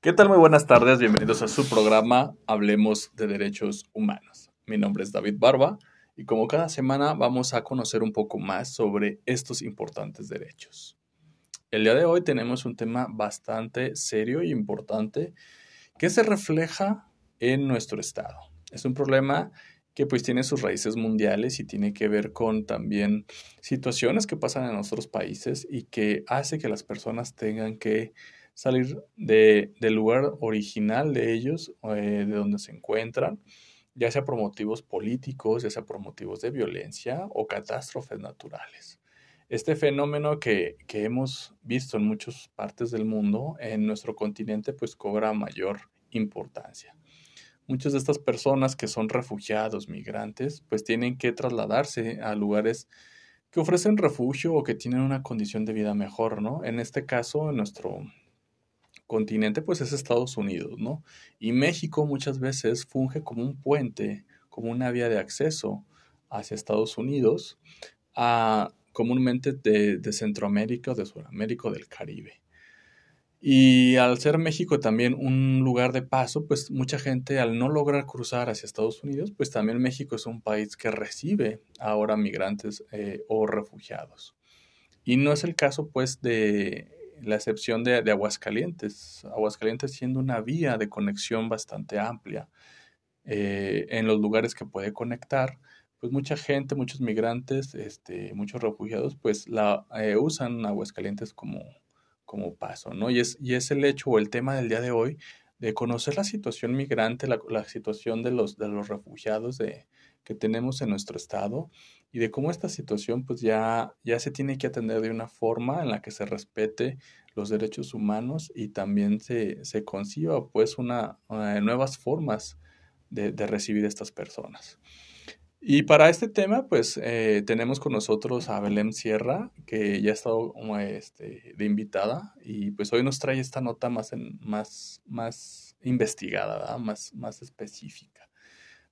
¿Qué tal? Muy buenas tardes, bienvenidos a su programa Hablemos de Derechos Humanos. Mi nombre es David Barba y como cada semana vamos a conocer un poco más sobre estos importantes derechos. El día de hoy tenemos un tema bastante serio e importante que se refleja en nuestro estado. Es un problema que pues tiene sus raíces mundiales y tiene que ver con también situaciones que pasan en otros países y que hace que las personas tengan que salir de, del lugar original de ellos, eh, de donde se encuentran, ya sea por motivos políticos, ya sea por motivos de violencia o catástrofes naturales. Este fenómeno que, que hemos visto en muchas partes del mundo, en nuestro continente, pues cobra mayor importancia muchas de estas personas que son refugiados, migrantes, pues tienen que trasladarse a lugares que ofrecen refugio o que tienen una condición de vida mejor, ¿no? En este caso, en nuestro continente, pues es Estados Unidos, ¿no? Y México muchas veces funge como un puente, como una vía de acceso hacia Estados Unidos, a, comúnmente de, Centroamérica de Sudamérica del Caribe. Y al ser México también un lugar de paso, pues mucha gente al no lograr cruzar hacia Estados Unidos, pues también México es un país que recibe ahora migrantes eh, o refugiados. Y no es el caso pues de la excepción de, de, Aguascalientes. Aguascalientes siendo una vía de conexión bastante amplia eh, en los lugares que puede conectar, pues mucha gente, muchos migrantes, este, muchos refugiados, pues la eh, usan Aguascalientes como como paso, ¿no? Y es, y es el hecho o el tema del día de hoy de conocer la situación migrante, la, la situación de los, de los refugiados de, que tenemos en nuestro estado y de cómo esta situación pues ya, ya se tiene que atender de una forma en la que se respete los derechos humanos y también se, se conciba pues una, una nuevas formas de, de recibir a estas personas. Y para este tema, pues eh, tenemos con nosotros a Belén Sierra, que ya ha estado este, de invitada, y pues hoy nos trae esta nota más, en, más, más investigada, más, más específica.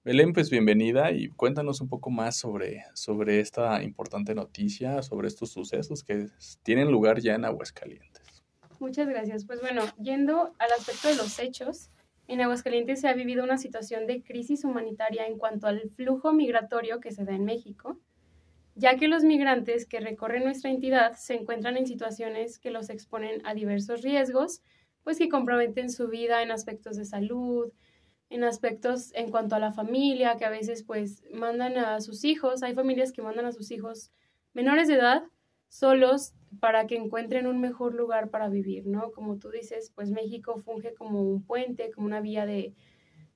Belén, pues bienvenida y cuéntanos un poco más sobre, sobre esta importante noticia, sobre estos sucesos que tienen lugar ya en Aguascalientes. Muchas gracias. Pues bueno, yendo al aspecto de los hechos, en Aguascalientes se ha vivido una situación de crisis humanitaria en cuanto al flujo migratorio que se da en México, ya que los migrantes que recorren nuestra entidad se encuentran en situaciones que los exponen a diversos riesgos, pues que comprometen su vida en aspectos de salud, en aspectos en cuanto a la familia, que a veces pues mandan a sus hijos, hay familias que mandan a sus hijos menores de edad solos para que encuentren un mejor lugar para vivir, ¿no? Como tú dices, pues México funge como un puente, como una vía de,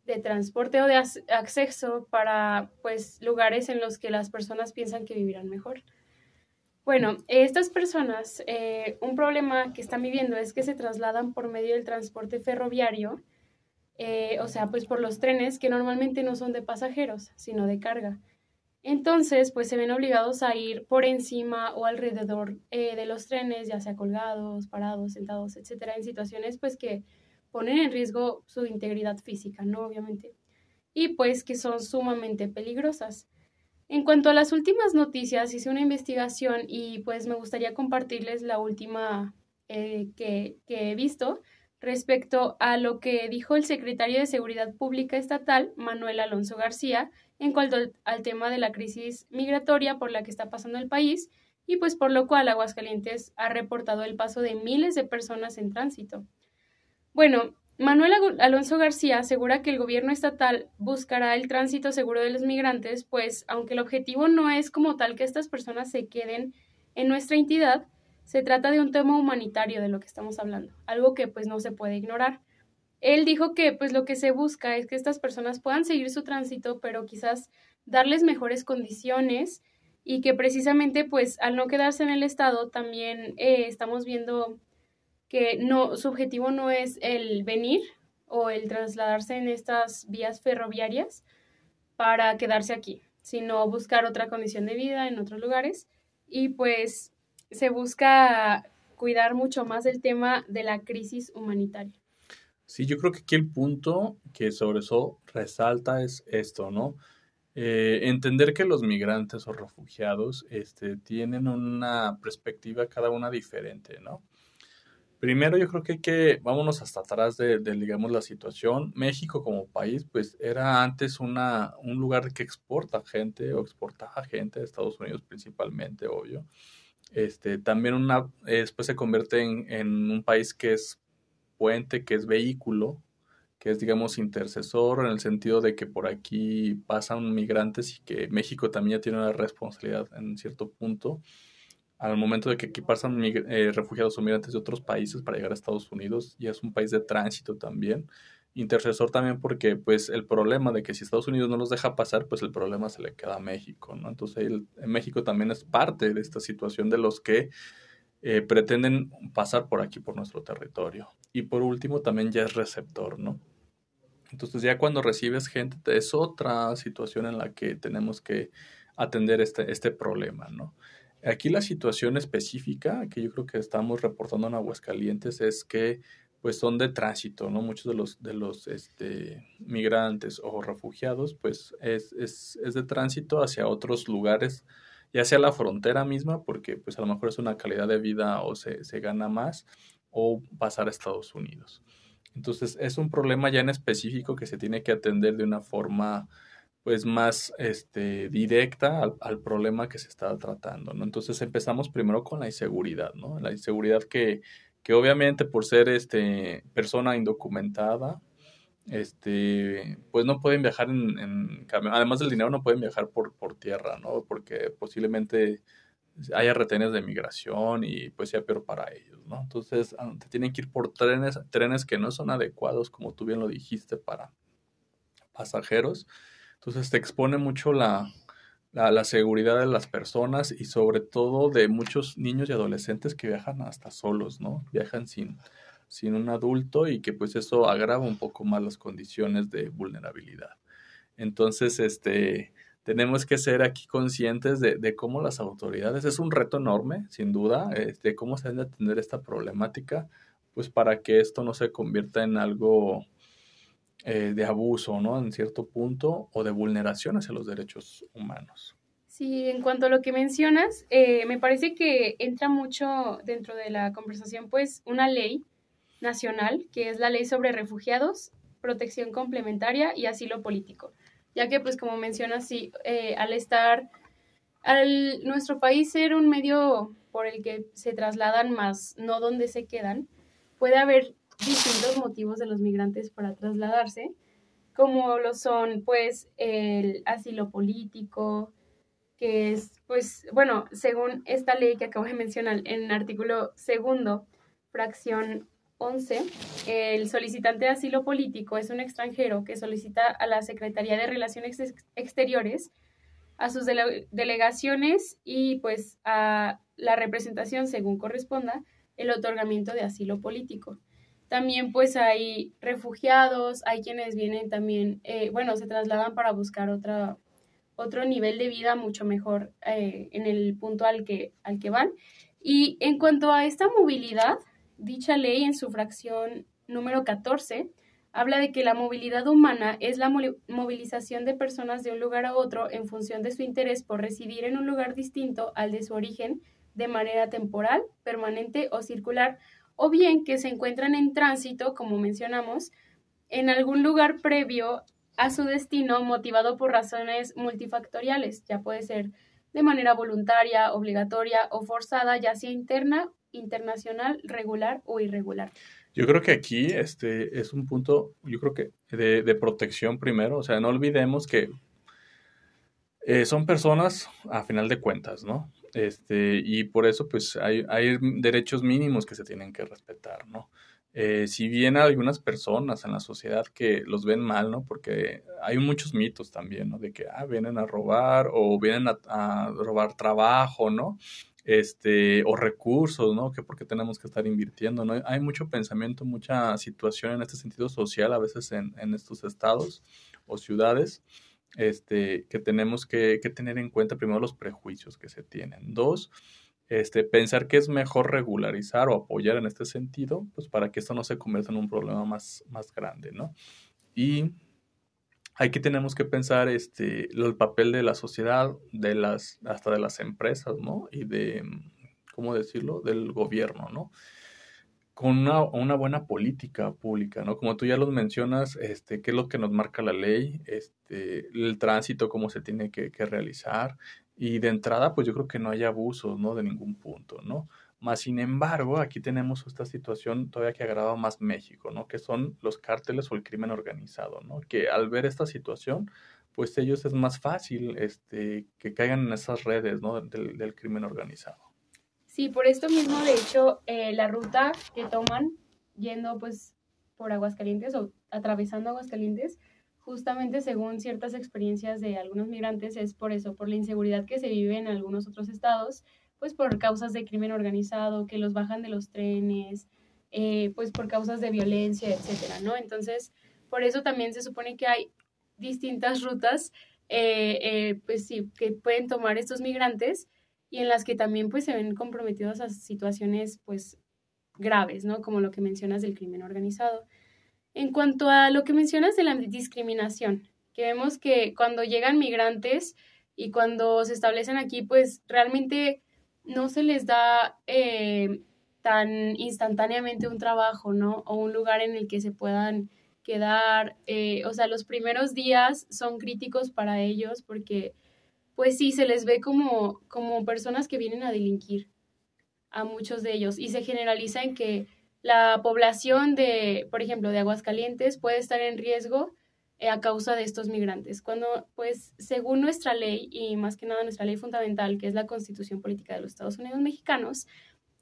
de transporte o de acceso para pues lugares en los que las personas piensan que vivirán mejor. Bueno, estas personas, eh, un problema que están viviendo es que se trasladan por medio del transporte ferroviario, eh, o sea, pues por los trenes que normalmente no son de pasajeros, sino de carga. Entonces, pues se ven obligados a ir por encima o alrededor eh, de los trenes, ya sea colgados, parados, sentados, etcétera, en situaciones pues que ponen en riesgo su integridad física, ¿no? Obviamente. Y pues que son sumamente peligrosas. En cuanto a las últimas noticias, hice una investigación y pues me gustaría compartirles la última eh, que, que he visto respecto a lo que dijo el secretario de Seguridad Pública Estatal, Manuel Alonso García, en cuanto al, tema de la crisis migratoria por la que está pasando el país y pues por lo cual Aguascalientes ha reportado el paso de miles de personas en tránsito. Bueno, Manuel Alonso García asegura que el gobierno estatal buscará el tránsito seguro de los migrantes, pues aunque el objetivo no es como tal que estas personas se queden en nuestra entidad, se trata de un tema humanitario de lo que estamos hablando, algo que pues no se puede ignorar. Él dijo que pues lo que se busca es que estas personas puedan seguir su tránsito, pero quizás darles mejores condiciones y que precisamente pues al no quedarse en el estado también eh, estamos viendo que no su objetivo no es el venir o el trasladarse en estas vías ferroviarias para quedarse aquí, sino buscar otra condición de vida en otros lugares y pues se busca cuidar mucho más el tema de la crisis humanitaria. Sí, yo creo que aquí el punto que sobre eso resalta es esto, ¿no? Eh, entender que los migrantes o refugiados este, tienen una perspectiva cada una diferente, ¿no? Primero yo creo que hay que, vámonos hasta atrás de, digamos, la situación. México como país, pues era antes una, un lugar que exporta gente o exportaba gente de Estados Unidos principalmente, obvio. Este, también una, después se convierte en, un país que es puente, que es vehículo, que es, digamos, intercesor en el sentido de que por aquí pasan migrantes y que México también ya tiene una responsabilidad en cierto punto al momento de que aquí pasan eh, refugiados o migrantes de otros países para llegar a Estados Unidos, y es un país de tránsito también. Intercesor también porque pues el problema de que si Estados Unidos no los deja pasar, pues el problema se le queda a México, ¿no? Entonces el, México también es parte de esta situación de los que eh, pretenden pasar por aquí, por nuestro territorio. Y por último también ya es receptor, ¿no? Entonces ya cuando recibes gente es otra situación en la que tenemos que atender este, este problema, ¿no? Aquí la situación específica que yo creo que estamos reportando en Aguascalientes es que pues son de tránsito, ¿no? Muchos de los, de los este, migrantes o refugiados pues es, es, es, de tránsito hacia otros lugares, ya sea la frontera misma, porque pues a lo mejor es una calidad de vida o se, se gana más, o pasar a Estados Unidos. Entonces es un problema ya en específico que se tiene que atender de una forma pues más este, directa al, problema que se está tratando, ¿no? Entonces empezamos primero con la inseguridad, ¿no? La inseguridad que, que obviamente por ser este, persona indocumentada, este, pues no pueden viajar en, en además del dinero no pueden viajar por, por tierra, ¿no? Porque posiblemente haya retenes de migración y pues sea peor para ellos, ¿no? Entonces ah, te tienen que ir por trenes, trenes que no son adecuados, como tú bien lo dijiste, para pasajeros entonces te expone mucho la, la, seguridad de las personas y sobre todo de muchos niños y adolescentes que viajan hasta solos, ¿no? Viajan sin, sin un adulto y que pues eso agrava un poco más las condiciones de vulnerabilidad. Entonces, este, tenemos que ser aquí conscientes de, de cómo las autoridades, es un reto enorme, sin duda, de este, cómo se debe atender esta problemática, pues para que esto no se convierta en algo eh, de abuso, ¿no? En cierto punto, o de vulneración hacia los derechos humanos. Sí, en cuanto a lo que mencionas, eh, me parece que entra mucho dentro de la conversación, pues, una ley nacional, que es la ley sobre refugiados, protección complementaria y asilo político, ya que, pues, como mencionas, sí, eh, al estar, al nuestro país ser un medio por el que se trasladan más, no donde se quedan, puede haber distintos motivos de los migrantes para trasladarse, como lo son pues el asilo político, que es pues bueno, según esta ley que acabo de mencionar en el artículo segundo, fracción 11, el solicitante de asilo político es un extranjero que solicita a la Secretaría de Relaciones Exteriores, a sus delegaciones y pues a la representación según corresponda el otorgamiento de asilo político. También pues hay refugiados, hay quienes vienen también, eh, bueno, se trasladan para buscar otra, otro nivel de vida mucho mejor eh, en el punto al que, al que van. Y en cuanto a esta movilidad, dicha ley en su fracción número 14 habla de que la movilidad humana es la movilización de personas de un lugar a otro en función de su interés por residir en un lugar distinto al de su origen de manera temporal, permanente o circular o bien que se encuentran en tránsito, como mencionamos, en algún lugar previo a su destino motivado por razones multifactoriales, ya puede ser de manera voluntaria, obligatoria o forzada, ya sea interna, internacional, regular o irregular. Yo creo que aquí este es un punto, yo creo que de, de protección primero, o sea, no olvidemos que eh, son personas a final de cuentas, ¿no? Este, y por eso, pues, hay, hay derechos mínimos que se tienen que respetar, ¿no? Eh, si bien hay algunas personas en la sociedad que los ven mal, ¿no? Porque hay muchos mitos también, ¿no? De que, ah, vienen a robar o vienen a, robar trabajo, ¿no? Este, o recursos, ¿no? Que porque tenemos que estar invirtiendo, ¿no? Hay mucho pensamiento, mucha situación en este sentido social a veces en, en estos estados o ciudades este, que tenemos que, tener en cuenta primero los prejuicios que se tienen. Dos, este, pensar que es mejor regularizar o apoyar en este sentido, pues para que esto no se convierta en un problema más, más grande, ¿no? Y aquí tenemos que pensar este, el papel de la sociedad, de las, hasta de las empresas, ¿no? Y de, ¿cómo decirlo?, del gobierno, ¿no? Con una, una, buena política pública, ¿no? Como tú ya los mencionas, este, qué es lo que nos marca la ley, este, el tránsito, cómo se tiene que, que realizar, y de entrada, pues yo creo que no hay abusos, ¿no? De ningún punto, ¿no? Más sin embargo, aquí tenemos esta situación todavía que agrava más México, ¿no? Que son los cárteles o el crimen organizado, ¿no? Que al ver esta situación, pues ellos es más fácil este, que caigan en esas redes, ¿no? Del, del crimen organizado. Sí, por esto mismo, de hecho, eh, la ruta que toman yendo pues por Aguascalientes o atravesando Aguascalientes, justamente según ciertas experiencias de algunos migrantes, es por eso, por la inseguridad que se vive en algunos otros estados, pues por causas de crimen organizado, que los bajan de los trenes, eh, pues por causas de violencia, etcétera, ¿no? Entonces, por eso también se supone que hay distintas rutas, eh, pues sí, que pueden tomar estos migrantes y en las que también pues se ven comprometidos a situaciones pues graves, ¿no? Como lo que mencionas del crimen organizado. En cuanto a lo que mencionas de la discriminación, que vemos que cuando llegan migrantes y cuando se establecen aquí, pues realmente no se les da eh, tan instantáneamente un trabajo, ¿no? O un lugar en el que se puedan quedar. Eh, o sea, los primeros días son críticos para ellos porque pues sí, se les ve como, como personas que vienen a delinquir a muchos de ellos. Y se generaliza en que la población de, por ejemplo, de Aguascalientes puede estar en riesgo eh, a causa de estos migrantes, cuando pues según nuestra ley y más que nada nuestra ley fundamental, que es la Constitución Política de los Estados Unidos Mexicanos,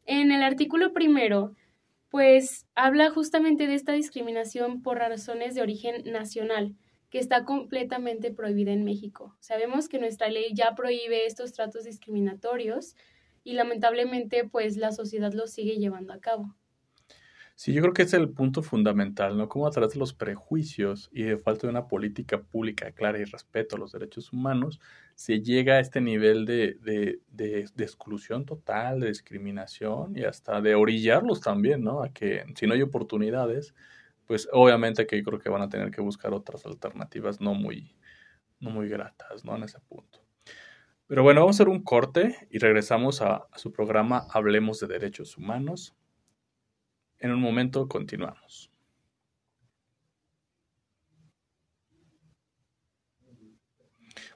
en el artículo primero, pues habla justamente de esta discriminación por razones de origen nacional que está completamente prohibida en México. Sabemos que nuestra ley ya prohíbe estos tratos discriminatorios y lamentablemente pues la sociedad los sigue llevando a cabo. Sí, yo creo que es el punto fundamental, ¿no? Cómo a través de los prejuicios y de falta de una política pública clara y respeto a los derechos humanos, se llega a este nivel de, de, de, de, exclusión total, de discriminación y hasta de orillarlos también, ¿no? A que si no hay oportunidades, pues obviamente que creo que van a tener que buscar otras alternativas no muy, no muy gratas, ¿no? En ese punto. Pero bueno, vamos a hacer un corte y regresamos a, a su programa Hablemos de Derechos Humanos. En un momento continuamos.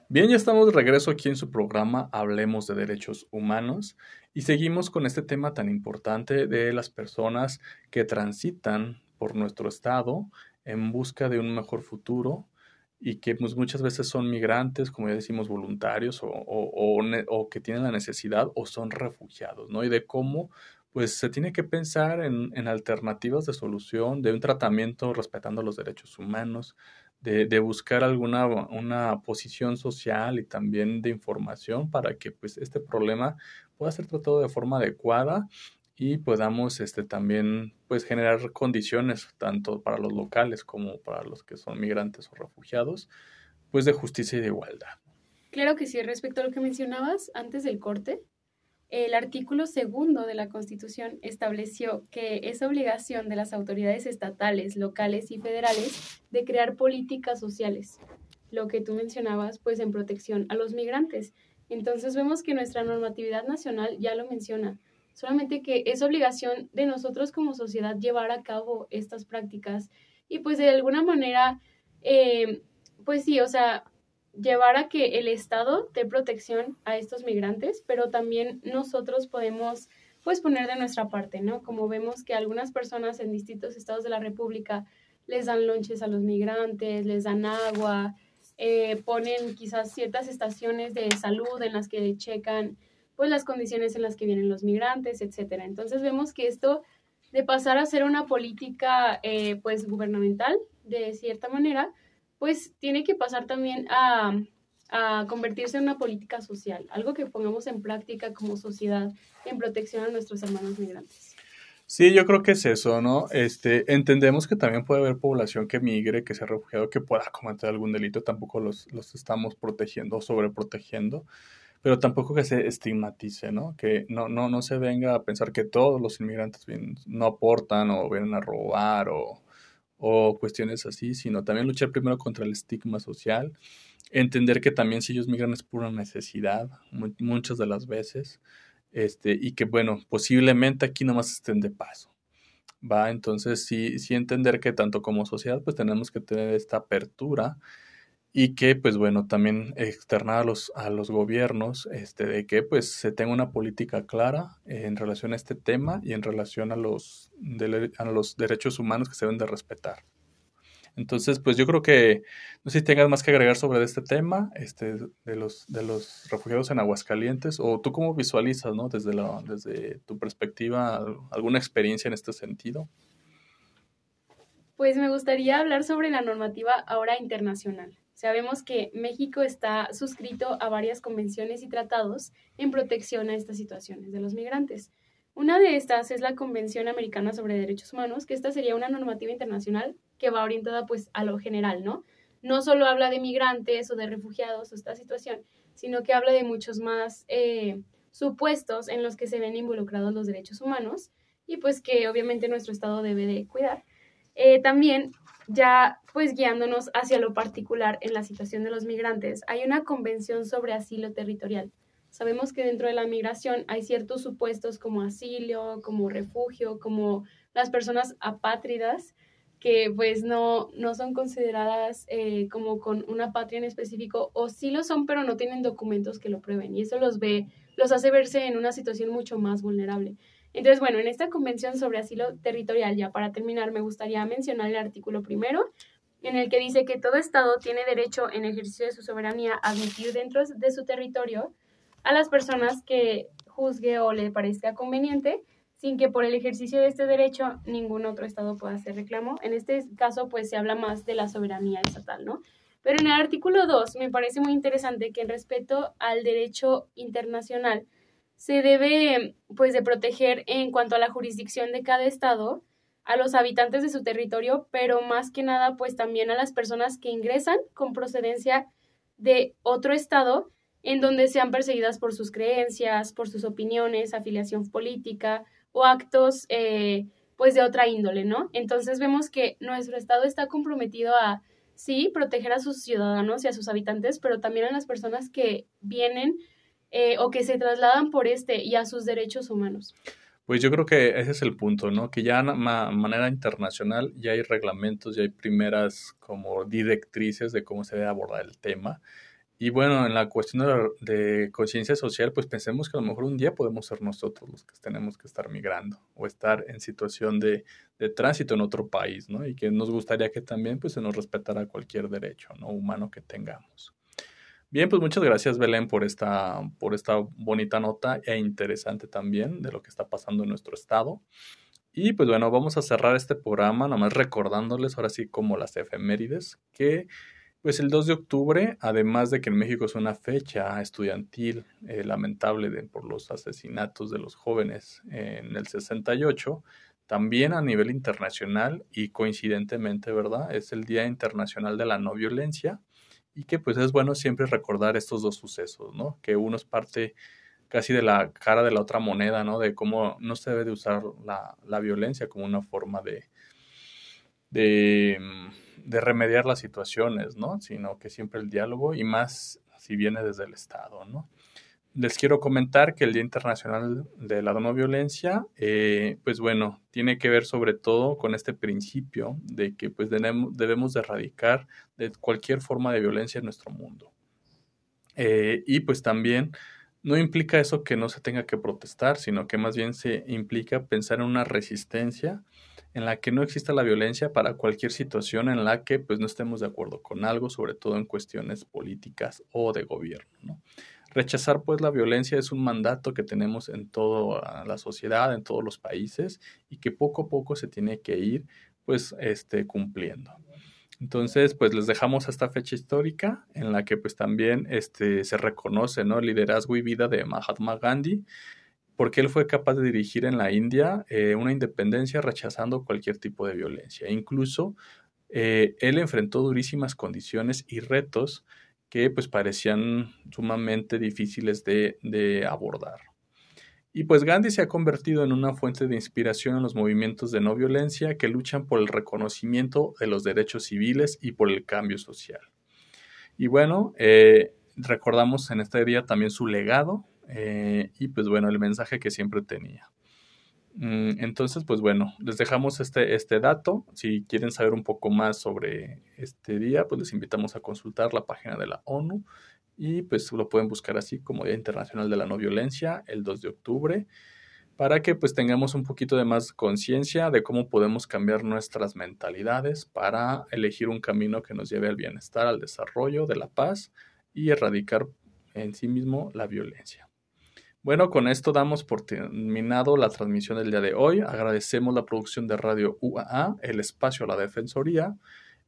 Bien, ya estamos de regreso aquí en su programa Hablemos de Derechos Humanos y seguimos con este tema tan importante de las personas que transitan por nuestro estado en busca de un mejor futuro y que pues, muchas veces son migrantes, como ya decimos, voluntarios o, que tienen la necesidad o son refugiados, ¿no? Y de cómo pues se tiene que pensar en, en alternativas de solución, de un tratamiento respetando los derechos humanos, de, de, buscar alguna una posición social y también de información para que pues este problema pueda ser tratado de forma adecuada y podamos este, también pues, generar condiciones tanto para los locales como para los que son migrantes o refugiados, pues de justicia y de igualdad. Claro que sí, respecto a lo que mencionabas antes del corte, el artículo segundo de la Constitución estableció que es obligación de las autoridades estatales, locales y federales de crear políticas sociales, lo que tú mencionabas, pues en protección a los migrantes. Entonces vemos que nuestra normatividad nacional ya lo menciona solamente que es obligación de nosotros como sociedad llevar a cabo estas prácticas y pues de alguna manera, eh, pues sí, o sea, llevar a que el Estado dé protección a estos migrantes, pero también nosotros podemos pues poner de nuestra parte, ¿no? Como vemos que algunas personas en distintos estados de la República les dan lonches a los migrantes, les dan agua, eh, ponen quizás ciertas estaciones de salud en las que checan pues las condiciones en las que vienen los migrantes, etcétera. Entonces vemos que esto de pasar a ser una política eh, pues gubernamental de cierta manera, pues tiene que pasar también a, a convertirse en una política social, algo que pongamos en práctica como sociedad en protección a nuestros hermanos migrantes. Sí, yo creo que es eso, ¿no? Este, entendemos que también puede haber población que migre, que sea refugiado, que pueda cometer algún delito, tampoco los, los estamos protegiendo o sobreprotegiendo pero tampoco que se estigmatice, ¿no? Que no, no, no se venga a pensar que todos los inmigrantes no aportan o vienen a robar o, o cuestiones así, sino también luchar primero contra el estigma social, entender que también si ellos migran es por una necesidad, muchas de las veces, este, y que bueno, posiblemente aquí nomás estén de paso. va entonces sí, sí entender que tanto como sociedad pues tenemos que tener esta apertura y que pues bueno también externar a los, a los gobiernos este, de que pues se tenga una política clara en relación a este tema y en relación a los, a los derechos humanos que se deben de respetar. Entonces, pues yo creo que no sé si tengas más que agregar sobre este tema, este, de los, de los refugiados en Aguascalientes, o tú cómo visualizas, ¿no? Desde, la, desde tu perspectiva, alguna experiencia en este sentido. Pues me gustaría hablar sobre la normativa ahora internacional. Sabemos que México está suscrito a varias convenciones y tratados en protección a estas situaciones de los migrantes. Una de estas es la Convención Americana sobre Derechos Humanos, que esta sería una normativa internacional que va orientada pues a lo general, ¿no? No solo habla de migrantes o de refugiados o esta situación, sino que habla de muchos más eh, supuestos en los que se ven involucrados los derechos humanos y pues que obviamente nuestro Estado debe de cuidar. Eh, también ya pues guiándonos hacia lo particular en la situación de los migrantes, hay una convención sobre asilo territorial. Sabemos que dentro de la migración hay ciertos supuestos como asilo, como refugio, como las personas apátridas que pues no, no son consideradas eh, como con una patria en específico o sí lo son pero no tienen documentos que lo prueben y eso los ve, los hace verse en una situación mucho más vulnerable. Entonces, bueno, en esta convención sobre asilo territorial, ya para terminar, me gustaría mencionar el artículo primero, en el que dice que todo Estado tiene derecho en ejercicio de su soberanía a admitir dentro de su territorio a las personas que juzgue o le parezca conveniente, sin que por el ejercicio de este derecho ningún otro Estado pueda hacer reclamo. En este caso, pues se habla más de la soberanía estatal, ¿no? Pero en el artículo 2 me parece muy interesante que en respeto al derecho internacional, se debe pues de proteger en cuanto a la jurisdicción de cada estado a los habitantes de su territorio, pero más que nada pues también a las personas que ingresan con procedencia de otro estado en donde sean perseguidas por sus creencias, por sus opiniones, afiliación política o actos eh, pues de otra índole, ¿no? Entonces vemos que nuestro estado está comprometido a sí proteger a sus ciudadanos y a sus habitantes, pero también a las personas que vienen eh, o que se trasladan por este y a sus derechos humanos. Pues yo creo que ese es el punto, ¿no? Que ya de manera internacional ya hay reglamentos, ya hay primeras como directrices de cómo se debe abordar el tema. Y bueno, en la cuestión de, conciencia social, pues pensemos que a lo mejor un día podemos ser nosotros los que tenemos que estar migrando o estar en situación de, de, tránsito en otro país, ¿no? Y que nos gustaría que también pues se nos respetara cualquier derecho, ¿no? Humano que tengamos. Bien, pues muchas gracias Belén por esta, por esta bonita nota e interesante también de lo que está pasando en nuestro estado. Y pues bueno, vamos a cerrar este programa, nomás recordándoles ahora sí como las efemérides, que pues el 2 de octubre, además de que en México es una fecha estudiantil eh, lamentable por los asesinatos de los jóvenes en el 68, también a nivel internacional y coincidentemente, ¿verdad? Es el Día Internacional de la No Violencia y que pues es bueno siempre recordar estos dos sucesos, ¿no? Que uno es parte casi de la cara de la otra moneda, ¿no? De cómo no se debe de usar la, la violencia como una forma de, de, de, remediar las situaciones, ¿no? Sino que siempre el diálogo y más si viene desde el Estado, ¿no? Les quiero comentar que el Día Internacional de la No Violencia, eh, pues bueno, tiene que ver sobre todo con este principio de que pues debemos, debemos de erradicar cualquier forma de violencia en nuestro mundo. Eh, y pues también no implica eso que no se tenga que protestar, sino que más bien se implica pensar en una resistencia en la que no exista la violencia para cualquier situación en la que pues no estemos de acuerdo con algo, sobre todo en cuestiones políticas o de gobierno. ¿no? Rechazar pues la violencia es un mandato que tenemos en toda la sociedad, en todos los países y que poco a poco se tiene que ir pues este cumpliendo. Entonces, pues les dejamos esta fecha histórica en la que pues también este, se reconoce ¿no? el liderazgo y vida de Mahatma Gandhi, porque él fue capaz de dirigir en la India eh, una independencia rechazando cualquier tipo de violencia. Incluso eh, él enfrentó durísimas condiciones y retos que pues parecían sumamente difíciles de, abordar. Y pues Gandhi se ha convertido en una fuente de inspiración en los movimientos de no violencia que luchan por el reconocimiento de los derechos civiles y por el cambio social. Y bueno, eh, recordamos en este día también su legado eh, y pues bueno, el mensaje que siempre tenía. Mm, entonces, pues bueno, les dejamos este, este dato. Si quieren saber un poco más sobre este día, pues les invitamos a consultar la página de la ONU y pues lo pueden buscar así como Día Internacional de la No Violencia, el 2 de octubre, para que pues tengamos un poquito de más conciencia de cómo podemos cambiar nuestras mentalidades para elegir un camino que nos lleve al bienestar, al desarrollo, de la paz y erradicar en sí mismo la violencia. Bueno, con esto damos por terminado la transmisión del día de hoy. Agradecemos la producción de Radio UAA, el espacio a la Defensoría.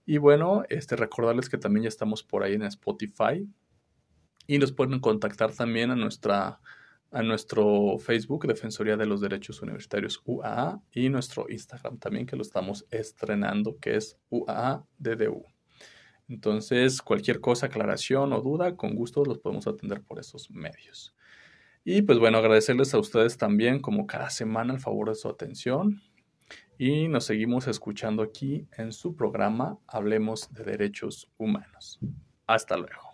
Y bueno, este, recordarles que también ya estamos por ahí en Spotify. Y nos pueden contactar también a, nuestra, a nuestro Facebook, Defensoría de los Derechos Universitarios UAA, y nuestro Instagram también, que lo estamos estrenando, que es UAADDU. Entonces, cualquier cosa, aclaración o duda, con gusto los podemos atender por esos medios. Y pues bueno, agradecerles a ustedes también, como cada semana, el favor de su atención. Y nos seguimos escuchando aquí en su programa Hablemos de Derechos Humanos. Hasta luego.